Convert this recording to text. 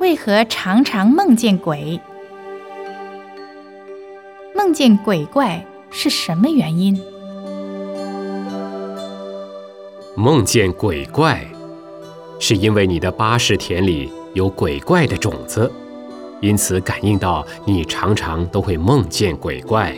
为何常常梦见鬼？梦见鬼怪是什么原因？梦见鬼怪是因为你的八十田里有鬼怪的种子因此感应到你常常都会梦见鬼怪。